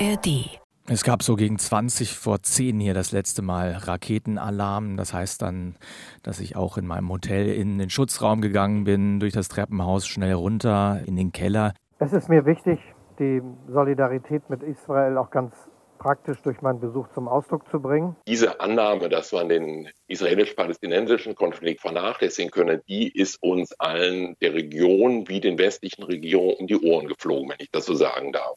ARD. Es gab so gegen 20 vor 10 hier das letzte Mal Raketenalarm. Das heißt dann, dass ich auch in meinem Hotel in den Schutzraum gegangen bin, durch das Treppenhaus schnell runter in den Keller. Es ist mir wichtig, die Solidarität mit Israel auch ganz praktisch durch meinen Besuch zum Ausdruck zu bringen. Diese Annahme, dass man den israelisch-palästinensischen Konflikt vernachlässigen könne, die ist uns allen der Region wie den westlichen Regionen um die Ohren geflogen, wenn ich das so sagen darf.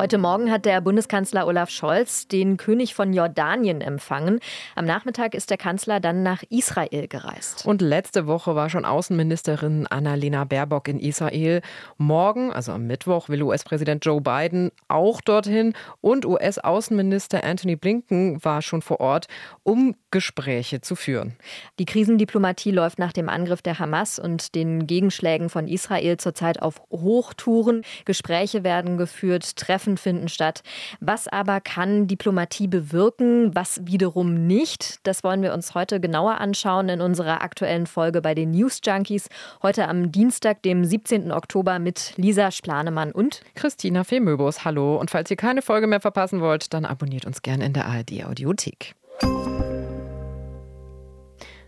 Heute Morgen hat der Bundeskanzler Olaf Scholz den König von Jordanien empfangen. Am Nachmittag ist der Kanzler dann nach Israel gereist. Und letzte Woche war schon Außenministerin Annalena Baerbock in Israel. Morgen, also am Mittwoch, will US-Präsident Joe Biden auch dorthin und US-Außenminister Anthony Blinken war schon vor Ort, um Gespräche zu führen. Die Krisendiplomatie läuft nach dem Angriff der Hamas und den Gegenschlägen von Israel zurzeit auf Hochtouren. Gespräche werden geführt, Treffen Treffen finden statt. Was aber kann Diplomatie bewirken, was wiederum nicht? Das wollen wir uns heute genauer anschauen in unserer aktuellen Folge bei den News Junkies. Heute am Dienstag, dem 17. Oktober mit Lisa Splanemann und Christina Femöbus. Hallo. Und falls ihr keine Folge mehr verpassen wollt, dann abonniert uns gerne in der ARD Audiothek.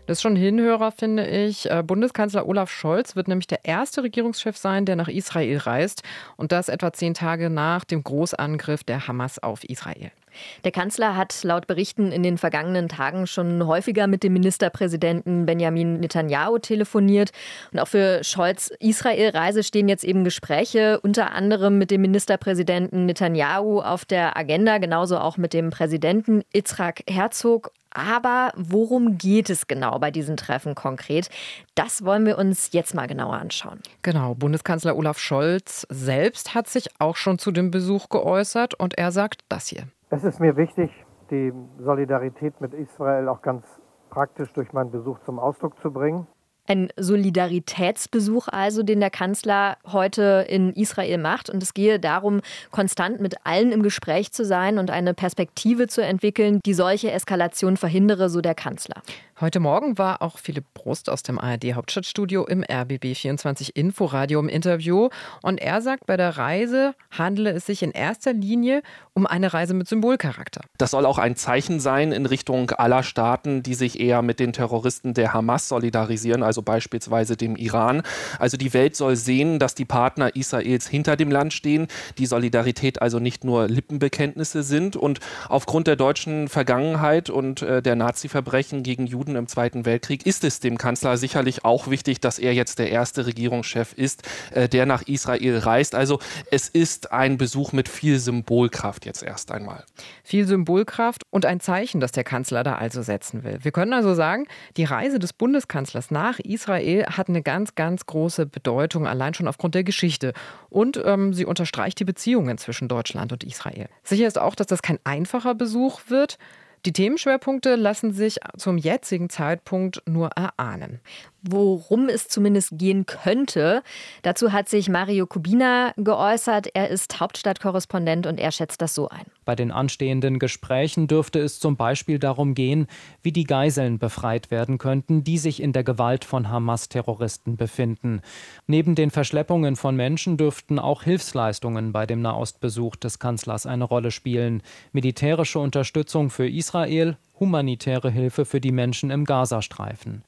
Das ist schon ein Hinhörer, finde ich. Äh, Bundeskanzler Olaf Scholz wird nämlich der erste Regierungschef sein, der nach Israel reist. Und das etwa zehn Tage nach dem Großangriff der Hamas auf Israel. Der Kanzler hat laut Berichten in den vergangenen Tagen schon häufiger mit dem Ministerpräsidenten Benjamin Netanyahu telefoniert. Und auch für Scholz Israel-Reise stehen jetzt eben Gespräche, unter anderem mit dem Ministerpräsidenten Netanyahu auf der Agenda, genauso auch mit dem Präsidenten Yitzhak Herzog. Aber worum geht es genau bei diesen Treffen konkret? Das wollen wir uns jetzt mal genauer anschauen. Genau, Bundeskanzler Olaf Scholz selbst hat sich auch schon zu dem Besuch geäußert und er sagt das hier. Es ist mir wichtig, die Solidarität mit Israel auch ganz praktisch durch meinen Besuch zum Ausdruck zu bringen. Ein Solidaritätsbesuch also, den der Kanzler heute in Israel macht. Und es gehe darum, konstant mit allen im Gespräch zu sein und eine Perspektive zu entwickeln, die solche Eskalation verhindere, so der Kanzler. Heute Morgen war auch Philipp Brust aus dem ARD Hauptstadtstudio im RBB 24 Inforadio im Interview. Und er sagt, bei der Reise handele es sich in erster Linie um eine Reise mit Symbolcharakter. Das soll auch ein Zeichen sein in Richtung aller Staaten, die sich eher mit den Terroristen der Hamas solidarisieren, also beispielsweise dem Iran. Also die Welt soll sehen, dass die Partner Israels hinter dem Land stehen, die Solidarität also nicht nur Lippenbekenntnisse sind. Und aufgrund der deutschen Vergangenheit und äh, der Nazi-Verbrechen gegen Juden Juden im Zweiten Weltkrieg, ist es dem Kanzler sicherlich auch wichtig, dass er jetzt der erste Regierungschef ist, äh, der nach Israel reist. Also es ist ein Besuch mit viel Symbolkraft jetzt erst einmal. Viel Symbolkraft und ein Zeichen, das der Kanzler da also setzen will. Wir können also sagen, die Reise des Bundeskanzlers nach Israel hat eine ganz, ganz große Bedeutung, allein schon aufgrund der Geschichte. Und ähm, sie unterstreicht die Beziehungen zwischen Deutschland und Israel. Sicher ist auch, dass das kein einfacher Besuch wird. Die Themenschwerpunkte lassen sich zum jetzigen Zeitpunkt nur erahnen worum es zumindest gehen könnte. Dazu hat sich Mario Kubina geäußert. Er ist Hauptstadtkorrespondent und er schätzt das so ein. Bei den anstehenden Gesprächen dürfte es zum Beispiel darum gehen, wie die Geiseln befreit werden könnten, die sich in der Gewalt von Hamas-Terroristen befinden. Neben den Verschleppungen von Menschen dürften auch Hilfsleistungen bei dem Nahostbesuch des Kanzlers eine Rolle spielen. Militärische Unterstützung für Israel, humanitäre Hilfe für die Menschen im Gazastreifen.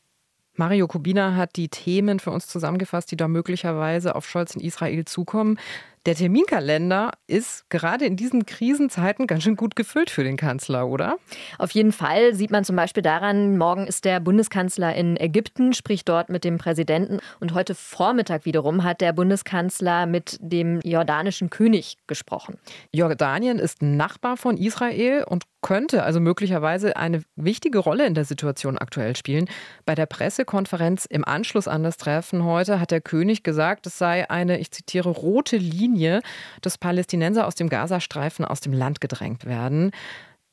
Mario Kubina hat die Themen für uns zusammengefasst, die da möglicherweise auf Scholz in Israel zukommen. Der Terminkalender ist gerade in diesen Krisenzeiten ganz schön gut gefüllt für den Kanzler, oder? Auf jeden Fall sieht man zum Beispiel daran, morgen ist der Bundeskanzler in Ägypten, spricht dort mit dem Präsidenten. Und heute Vormittag wiederum hat der Bundeskanzler mit dem jordanischen König gesprochen. Jordanien ist Nachbar von Israel und könnte also möglicherweise eine wichtige Rolle in der Situation aktuell spielen. Bei der Pressekonferenz im Anschluss an das Treffen heute hat der König gesagt, es sei eine, ich zitiere, rote Linie Linie, dass Palästinenser aus dem Gazastreifen aus dem Land gedrängt werden.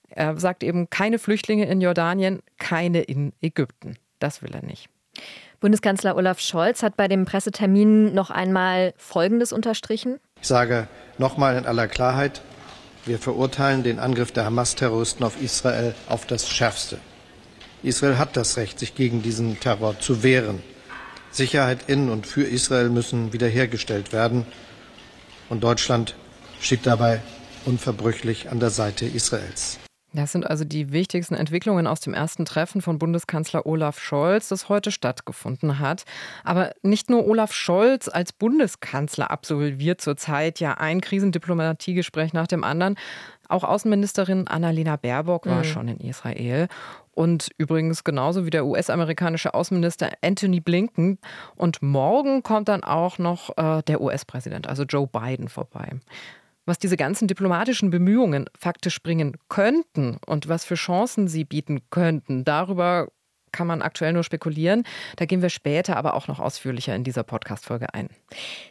Er sagt eben keine Flüchtlinge in Jordanien, keine in Ägypten. Das will er nicht. Bundeskanzler Olaf Scholz hat bei dem Pressetermin noch einmal Folgendes unterstrichen. Ich sage nochmal in aller Klarheit, wir verurteilen den Angriff der Hamas-Terroristen auf Israel auf das Schärfste. Israel hat das Recht, sich gegen diesen Terror zu wehren. Sicherheit in und für Israel müssen wiederhergestellt werden. Und Deutschland steht dabei unverbrüchlich an der Seite Israels. Das sind also die wichtigsten Entwicklungen aus dem ersten Treffen von Bundeskanzler Olaf Scholz, das heute stattgefunden hat. Aber nicht nur Olaf Scholz als Bundeskanzler absolviert zurzeit ja ein Krisendiplomatiegespräch nach dem anderen. Auch Außenministerin Annalena Baerbock war mhm. schon in Israel. Und übrigens genauso wie der US-amerikanische Außenminister Anthony Blinken. Und morgen kommt dann auch noch äh, der US-Präsident, also Joe Biden, vorbei was diese ganzen diplomatischen Bemühungen faktisch bringen könnten und was für Chancen sie bieten könnten, darüber kann man aktuell nur spekulieren. Da gehen wir später aber auch noch ausführlicher in dieser Podcast-Folge ein.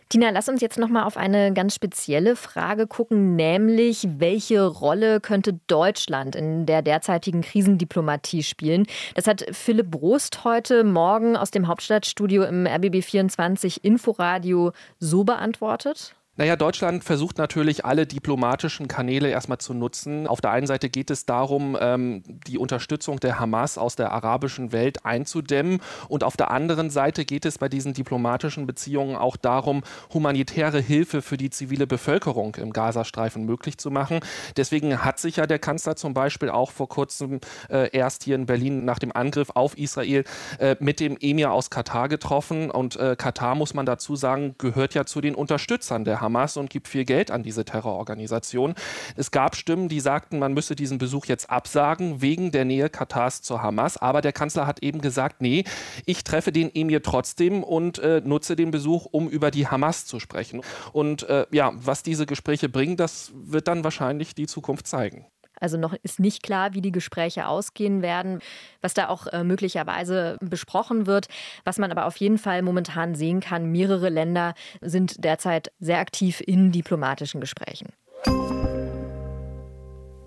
Tina, lass uns jetzt noch mal auf eine ganz spezielle Frage gucken, nämlich welche Rolle könnte Deutschland in der derzeitigen Krisendiplomatie spielen? Das hat Philipp Brost heute Morgen aus dem Hauptstadtstudio im RBB 24 Inforadio so beantwortet. Naja, Deutschland versucht natürlich alle diplomatischen Kanäle erstmal zu nutzen. Auf der einen Seite geht es darum, ähm, die Unterstützung der Hamas aus der arabischen Welt einzudämmen. Und auf der anderen Seite geht es bei diesen diplomatischen Beziehungen auch darum, humanitäre Hilfe für die zivile Bevölkerung im Gazastreifen möglich zu machen. Deswegen hat sich ja der Kanzler zum Beispiel auch vor kurzem äh, erst hier in Berlin nach dem Angriff auf Israel äh, mit dem Emir aus Katar getroffen. Und äh, Katar, muss man dazu sagen, gehört ja zu den Unterstützern der Hamas. Hamas und gibt viel Geld an diese Terrororganisation. Es gab Stimmen, die sagten, man müsse diesen Besuch jetzt absagen wegen der Nähe Katars zur Hamas. Aber der Kanzler hat eben gesagt, nee, ich treffe den Emir trotzdem und äh, nutze den Besuch, um über die Hamas zu sprechen. Und äh, ja, was diese Gespräche bringen, das wird dann wahrscheinlich die Zukunft zeigen. Also noch ist nicht klar, wie die Gespräche ausgehen werden, was da auch äh, möglicherweise besprochen wird. Was man aber auf jeden Fall momentan sehen kann, mehrere Länder sind derzeit sehr aktiv in diplomatischen Gesprächen.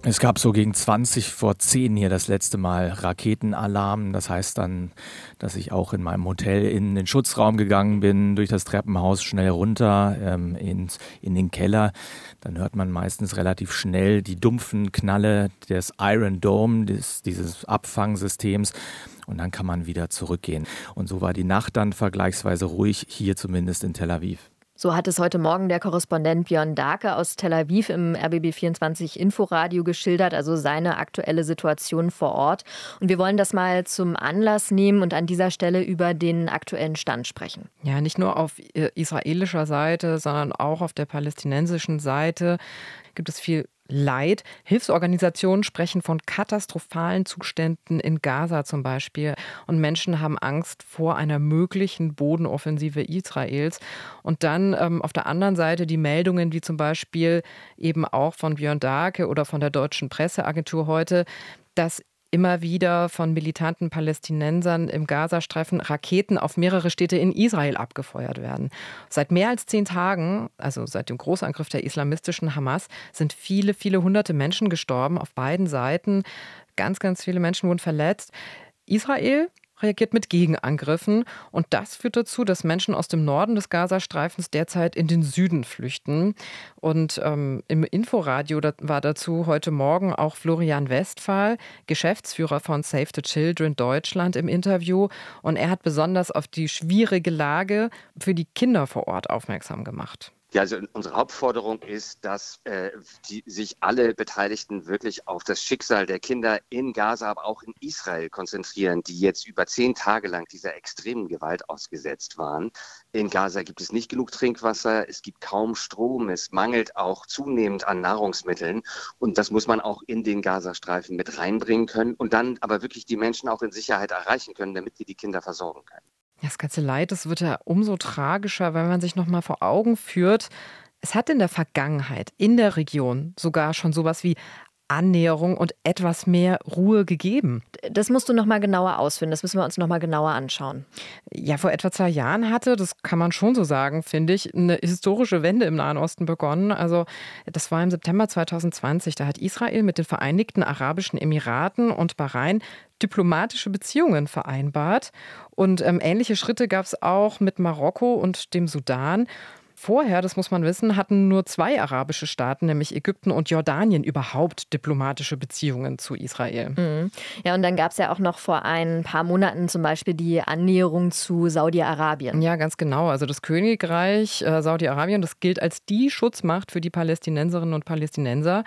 Es gab so gegen 20 vor 10 hier das letzte Mal Raketenalarm. Das heißt dann, dass ich auch in meinem Hotel in den Schutzraum gegangen bin, durch das Treppenhaus schnell runter ähm, ins, in den Keller. Dann hört man meistens relativ schnell die dumpfen Knalle des Iron Dome, des, dieses Abfangsystems. Und dann kann man wieder zurückgehen. Und so war die Nacht dann vergleichsweise ruhig, hier zumindest in Tel Aviv. So hat es heute Morgen der Korrespondent Björn Darke aus Tel Aviv im RBB24 Inforadio geschildert, also seine aktuelle Situation vor Ort. Und wir wollen das mal zum Anlass nehmen und an dieser Stelle über den aktuellen Stand sprechen. Ja, nicht nur auf israelischer Seite, sondern auch auf der palästinensischen Seite gibt es viel Leid. Hilfsorganisationen sprechen von katastrophalen Zuständen in Gaza zum Beispiel. Und Menschen haben Angst vor einer möglichen Bodenoffensive Israels. Und dann ähm, auf der anderen Seite die Meldungen, wie zum Beispiel eben auch von Björn Darke oder von der deutschen Presseagentur heute, dass immer wieder von militanten Palästinensern im Gazastreifen Raketen auf mehrere Städte in Israel abgefeuert werden. Seit mehr als zehn Tagen, also seit dem Großangriff der islamistischen Hamas, sind viele, viele hunderte Menschen gestorben auf beiden Seiten. Ganz, ganz viele Menschen wurden verletzt. Israel reagiert mit Gegenangriffen. Und das führt dazu, dass Menschen aus dem Norden des Gazastreifens derzeit in den Süden flüchten. Und ähm, im Inforadio war dazu heute Morgen auch Florian Westphal, Geschäftsführer von Save the Children Deutschland, im Interview. Und er hat besonders auf die schwierige Lage für die Kinder vor Ort aufmerksam gemacht. Ja, also unsere Hauptforderung ist, dass äh, die, sich alle Beteiligten wirklich auf das Schicksal der Kinder in Gaza, aber auch in Israel konzentrieren, die jetzt über zehn Tage lang dieser extremen Gewalt ausgesetzt waren. In Gaza gibt es nicht genug Trinkwasser, es gibt kaum Strom, es mangelt auch zunehmend an Nahrungsmitteln und das muss man auch in den Gazastreifen mit reinbringen können und dann aber wirklich die Menschen auch in Sicherheit erreichen können, damit sie die Kinder versorgen können. Das ganze Leid, das wird ja umso tragischer, wenn man sich noch mal vor Augen führt. Es hat in der Vergangenheit in der Region sogar schon sowas wie Annäherung und etwas mehr Ruhe gegeben. Das musst du noch mal genauer ausführen. Das müssen wir uns noch mal genauer anschauen. Ja, vor etwa zwei Jahren hatte, das kann man schon so sagen, finde ich, eine historische Wende im Nahen Osten begonnen. Also das war im September 2020. Da hat Israel mit den Vereinigten Arabischen Emiraten und Bahrain diplomatische Beziehungen vereinbart. Und ähm, ähnliche Schritte gab es auch mit Marokko und dem Sudan. Vorher, das muss man wissen, hatten nur zwei arabische Staaten, nämlich Ägypten und Jordanien, überhaupt diplomatische Beziehungen zu Israel. Mhm. Ja, und dann gab es ja auch noch vor ein paar Monaten zum Beispiel die Annäherung zu Saudi-Arabien. Ja, ganz genau. Also das Königreich äh, Saudi-Arabien, das gilt als die Schutzmacht für die Palästinenserinnen und Palästinenser.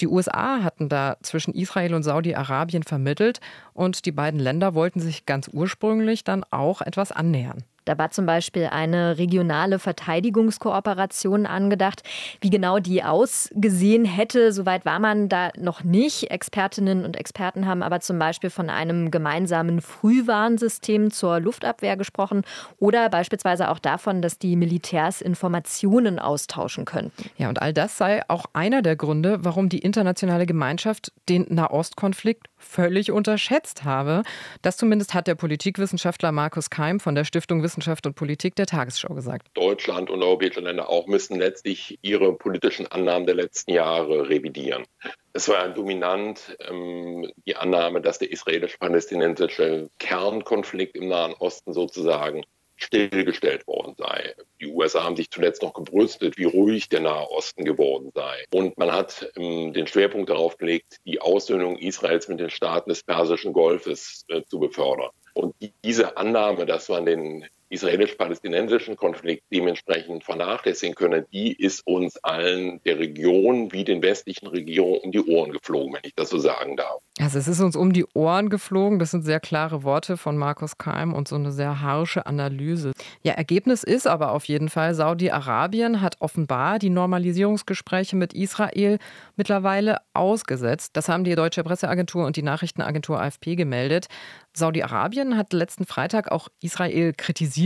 Die USA hatten da zwischen Israel und Saudi-Arabien vermittelt und die beiden Länder wollten sich ganz ursprünglich dann auch etwas annähern. Da war zum Beispiel eine regionale Verteidigungskooperation angedacht. Wie genau die ausgesehen hätte, soweit war man da noch nicht. Expertinnen und Experten haben aber zum Beispiel von einem gemeinsamen Frühwarnsystem zur Luftabwehr gesprochen oder beispielsweise auch davon, dass die Militärs Informationen austauschen könnten. Ja, und all das sei auch einer der Gründe, warum die internationale Gemeinschaft den Nahostkonflikt völlig unterschätzt habe. Das zumindest hat der Politikwissenschaftler Markus Keim von der Stiftung Wissenschaft und Politik der Tagesschau gesagt. Deutschland und europäische Länder auch müssen letztlich ihre politischen Annahmen der letzten Jahre revidieren. Es war dominant ähm, die Annahme, dass der israelisch-palästinensische Kernkonflikt im Nahen Osten sozusagen stillgestellt worden sei. Die USA haben sich zuletzt noch gebrüstet, wie ruhig der Nahe Osten geworden sei. Und man hat ähm, den Schwerpunkt darauf gelegt, die Aussöhnung Israels mit den Staaten des Persischen Golfes äh, zu befördern. Und die, diese Annahme, dass man den israelisch-palästinensischen Konflikt dementsprechend vernachlässigen können, die ist uns allen der Region wie den westlichen Regionen um die Ohren geflogen, wenn ich das so sagen darf. Also es ist uns um die Ohren geflogen. Das sind sehr klare Worte von Markus Keim und so eine sehr harsche Analyse. Ja, Ergebnis ist aber auf jeden Fall, Saudi-Arabien hat offenbar die Normalisierungsgespräche mit Israel mittlerweile ausgesetzt. Das haben die deutsche Presseagentur und die Nachrichtenagentur AFP gemeldet. Saudi-Arabien hat letzten Freitag auch Israel kritisiert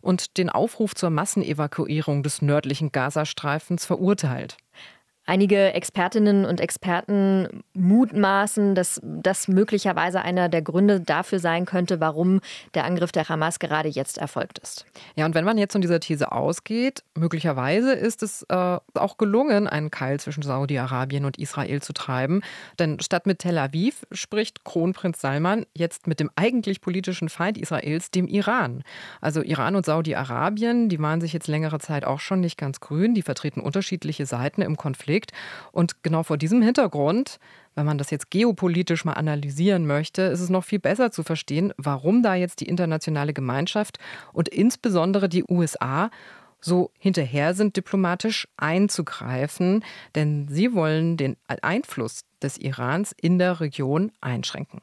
und den Aufruf zur Massenevakuierung des nördlichen Gazastreifens verurteilt. Einige Expertinnen und Experten mutmaßen, dass das möglicherweise einer der Gründe dafür sein könnte, warum der Angriff der Hamas gerade jetzt erfolgt ist. Ja, und wenn man jetzt von dieser These ausgeht, möglicherweise ist es äh, auch gelungen, einen Keil zwischen Saudi-Arabien und Israel zu treiben. Denn statt mit Tel Aviv spricht Kronprinz Salman jetzt mit dem eigentlich politischen Feind Israels, dem Iran. Also Iran und Saudi-Arabien, die waren sich jetzt längere Zeit auch schon nicht ganz grün. Die vertreten unterschiedliche Seiten im Konflikt gelegt. Und genau vor diesem Hintergrund, wenn man das jetzt geopolitisch mal analysieren möchte, ist es noch viel besser zu verstehen, warum da jetzt die internationale Gemeinschaft und insbesondere die USA so hinterher sind, diplomatisch einzugreifen, denn sie wollen den Einfluss des Irans in der Region einschränken.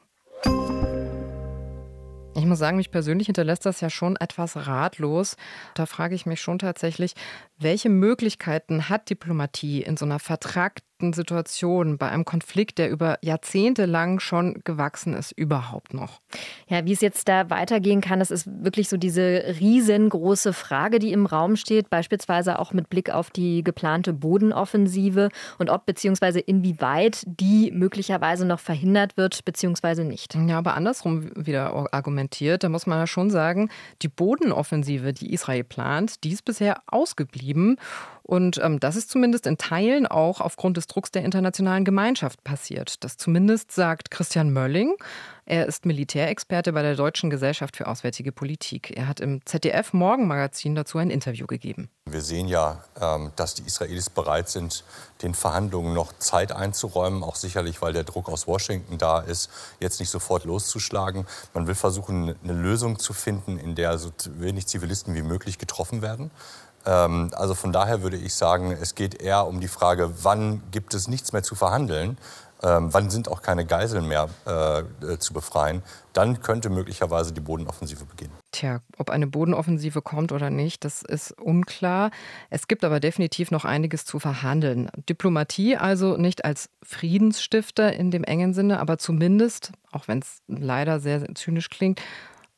Ich muss sagen, mich persönlich hinterlässt das ja schon etwas ratlos. Da frage ich mich schon tatsächlich, welche Möglichkeiten hat Diplomatie in so einer vertragten Situation, bei einem Konflikt, der über Jahrzehnte lang schon gewachsen ist, überhaupt noch? Ja, wie es jetzt da weitergehen kann, das ist wirklich so diese riesengroße Frage, die im Raum steht, beispielsweise auch mit Blick auf die geplante Bodenoffensive und ob bzw. inwieweit die möglicherweise noch verhindert wird bzw. nicht. Ja, aber andersrum wieder argumentiert, da muss man ja schon sagen, die Bodenoffensive, die Israel plant, die ist bisher ausgeblieben. Und ähm, das ist zumindest in Teilen auch aufgrund des Drucks der internationalen Gemeinschaft passiert. Das zumindest sagt Christian Mölling. Er ist Militärexperte bei der Deutschen Gesellschaft für Auswärtige Politik. Er hat im ZDF Morgenmagazin dazu ein Interview gegeben. Wir sehen ja, ähm, dass die Israelis bereit sind, den Verhandlungen noch Zeit einzuräumen, auch sicherlich, weil der Druck aus Washington da ist, jetzt nicht sofort loszuschlagen. Man will versuchen, eine Lösung zu finden, in der so wenig Zivilisten wie möglich getroffen werden. Ähm, also von daher würde ich sagen, es geht eher um die Frage, wann gibt es nichts mehr zu verhandeln, ähm, wann sind auch keine Geiseln mehr äh, äh, zu befreien, dann könnte möglicherweise die Bodenoffensive beginnen. Tja, ob eine Bodenoffensive kommt oder nicht, das ist unklar. Es gibt aber definitiv noch einiges zu verhandeln. Diplomatie also nicht als Friedensstifter in dem engen Sinne, aber zumindest, auch wenn es leider sehr, sehr zynisch klingt,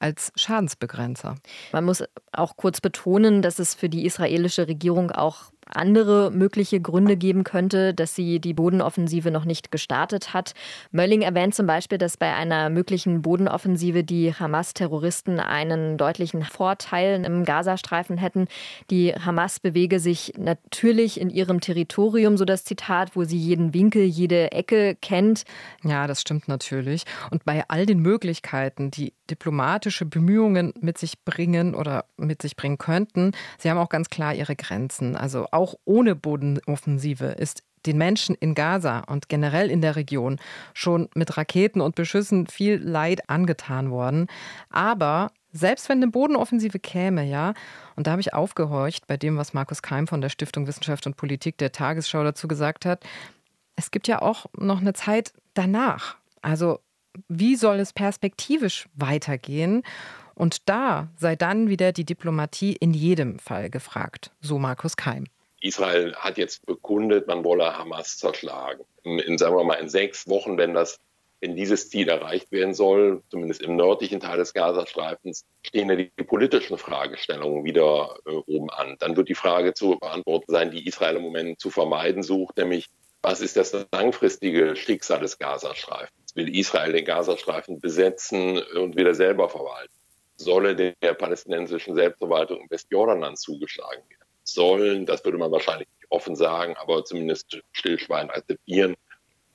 als Schadensbegrenzer. Man muss auch kurz betonen, dass es für die israelische Regierung auch andere mögliche Gründe geben könnte, dass sie die Bodenoffensive noch nicht gestartet hat. Mölling erwähnt zum Beispiel, dass bei einer möglichen Bodenoffensive die Hamas-Terroristen einen deutlichen Vorteil im Gazastreifen hätten. Die Hamas bewege sich natürlich in ihrem Territorium, so das Zitat, wo sie jeden Winkel, jede Ecke kennt. Ja, das stimmt natürlich. Und bei all den Möglichkeiten, die diplomatische Bemühungen mit sich bringen oder mit sich bringen könnten, sie haben auch ganz klar ihre Grenzen. Also auch ohne Bodenoffensive ist den Menschen in Gaza und generell in der Region schon mit Raketen und Beschüssen viel Leid angetan worden. Aber selbst wenn eine Bodenoffensive käme, ja, und da habe ich aufgehorcht bei dem, was Markus Keim von der Stiftung Wissenschaft und Politik der Tagesschau dazu gesagt hat, es gibt ja auch noch eine Zeit danach. Also wie soll es perspektivisch weitergehen? Und da sei dann wieder die Diplomatie in jedem Fall gefragt, so Markus Keim. Israel hat jetzt bekundet, man wolle Hamas zerschlagen. In, sagen wir mal, in sechs Wochen, wenn das, wenn dieses Ziel erreicht werden soll, zumindest im nördlichen Teil des Gazastreifens, stehen ja die, die politischen Fragestellungen wieder äh, oben an. Dann wird die Frage zu beantworten sein, die Israel im Moment zu vermeiden sucht, nämlich was ist das langfristige Schicksal des Gazastreifens? Will Israel den Gazastreifen besetzen und wieder selber verwalten? Solle der palästinensischen Selbstverwaltung im Westjordanland zugeschlagen werden? Sollen, das würde man wahrscheinlich nicht offen sagen, aber zumindest stillschweigend akzeptieren,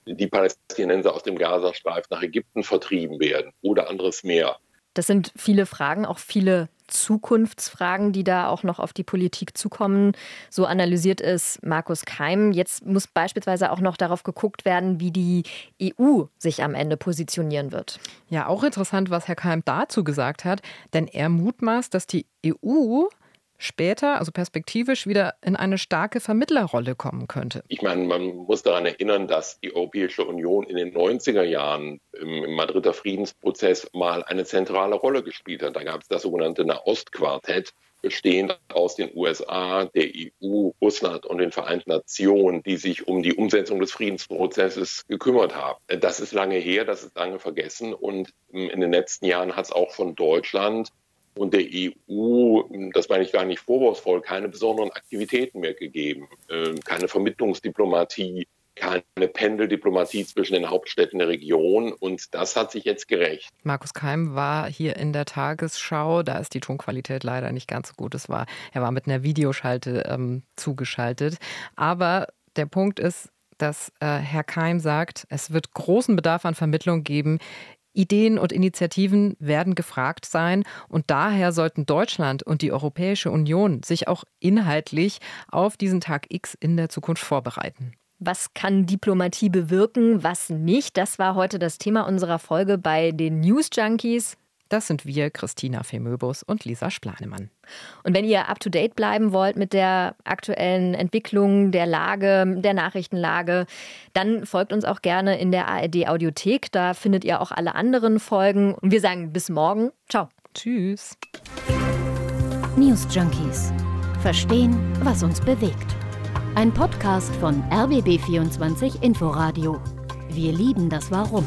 die Palästinenser aus dem Gazastreifen nach Ägypten vertrieben werden oder anderes mehr. Das sind viele Fragen, auch viele Zukunftsfragen, die da auch noch auf die Politik zukommen. So analysiert es Markus Keim. Jetzt muss beispielsweise auch noch darauf geguckt werden, wie die EU sich am Ende positionieren wird. Ja, auch interessant, was Herr Keim dazu gesagt hat, denn er mutmaßt, dass die EU später, also perspektivisch, wieder in eine starke Vermittlerrolle kommen könnte. Ich meine, man muss daran erinnern, dass die Europäische Union in den 90er Jahren im Madrider Friedensprozess mal eine zentrale Rolle gespielt hat. Da gab es das sogenannte Nahostquartett, bestehend aus den USA, der EU, Russland und den Vereinten Nationen, die sich um die Umsetzung des Friedensprozesses gekümmert haben. Das ist lange her, das ist lange vergessen und in den letzten Jahren hat es auch von Deutschland und der EU, das meine ich gar nicht vorwurfsvoll, keine besonderen Aktivitäten mehr gegeben, ähm, keine Vermittlungsdiplomatie, keine Pendeldiplomatie zwischen den Hauptstädten der Region und das hat sich jetzt gerecht. Markus Keim war hier in der Tagesschau, da ist die Tonqualität leider nicht ganz so gut. Es war, er war mit einer Videoschalte ähm, zugeschaltet. Aber der Punkt ist, dass äh, Herr Keim sagt, es wird großen Bedarf an Vermittlung geben Ideen und Initiativen werden gefragt sein und daher sollten Deutschland und die Europäische Union sich auch inhaltlich auf diesen Tag X in der Zukunft vorbereiten. Was kann Diplomatie bewirken, was nicht? Das war heute das Thema unserer Folge bei den News Junkies. Das sind wir, Christina Femöbus und Lisa Splanemann. Und wenn ihr up-to-date bleiben wollt mit der aktuellen Entwicklung der Lage, der Nachrichtenlage, dann folgt uns auch gerne in der ARD-Audiothek. Da findet ihr auch alle anderen Folgen. Und wir sagen bis morgen. Ciao. Tschüss. News Junkies. Verstehen, was uns bewegt. Ein Podcast von RBB24 Inforadio. Wir lieben das Warum.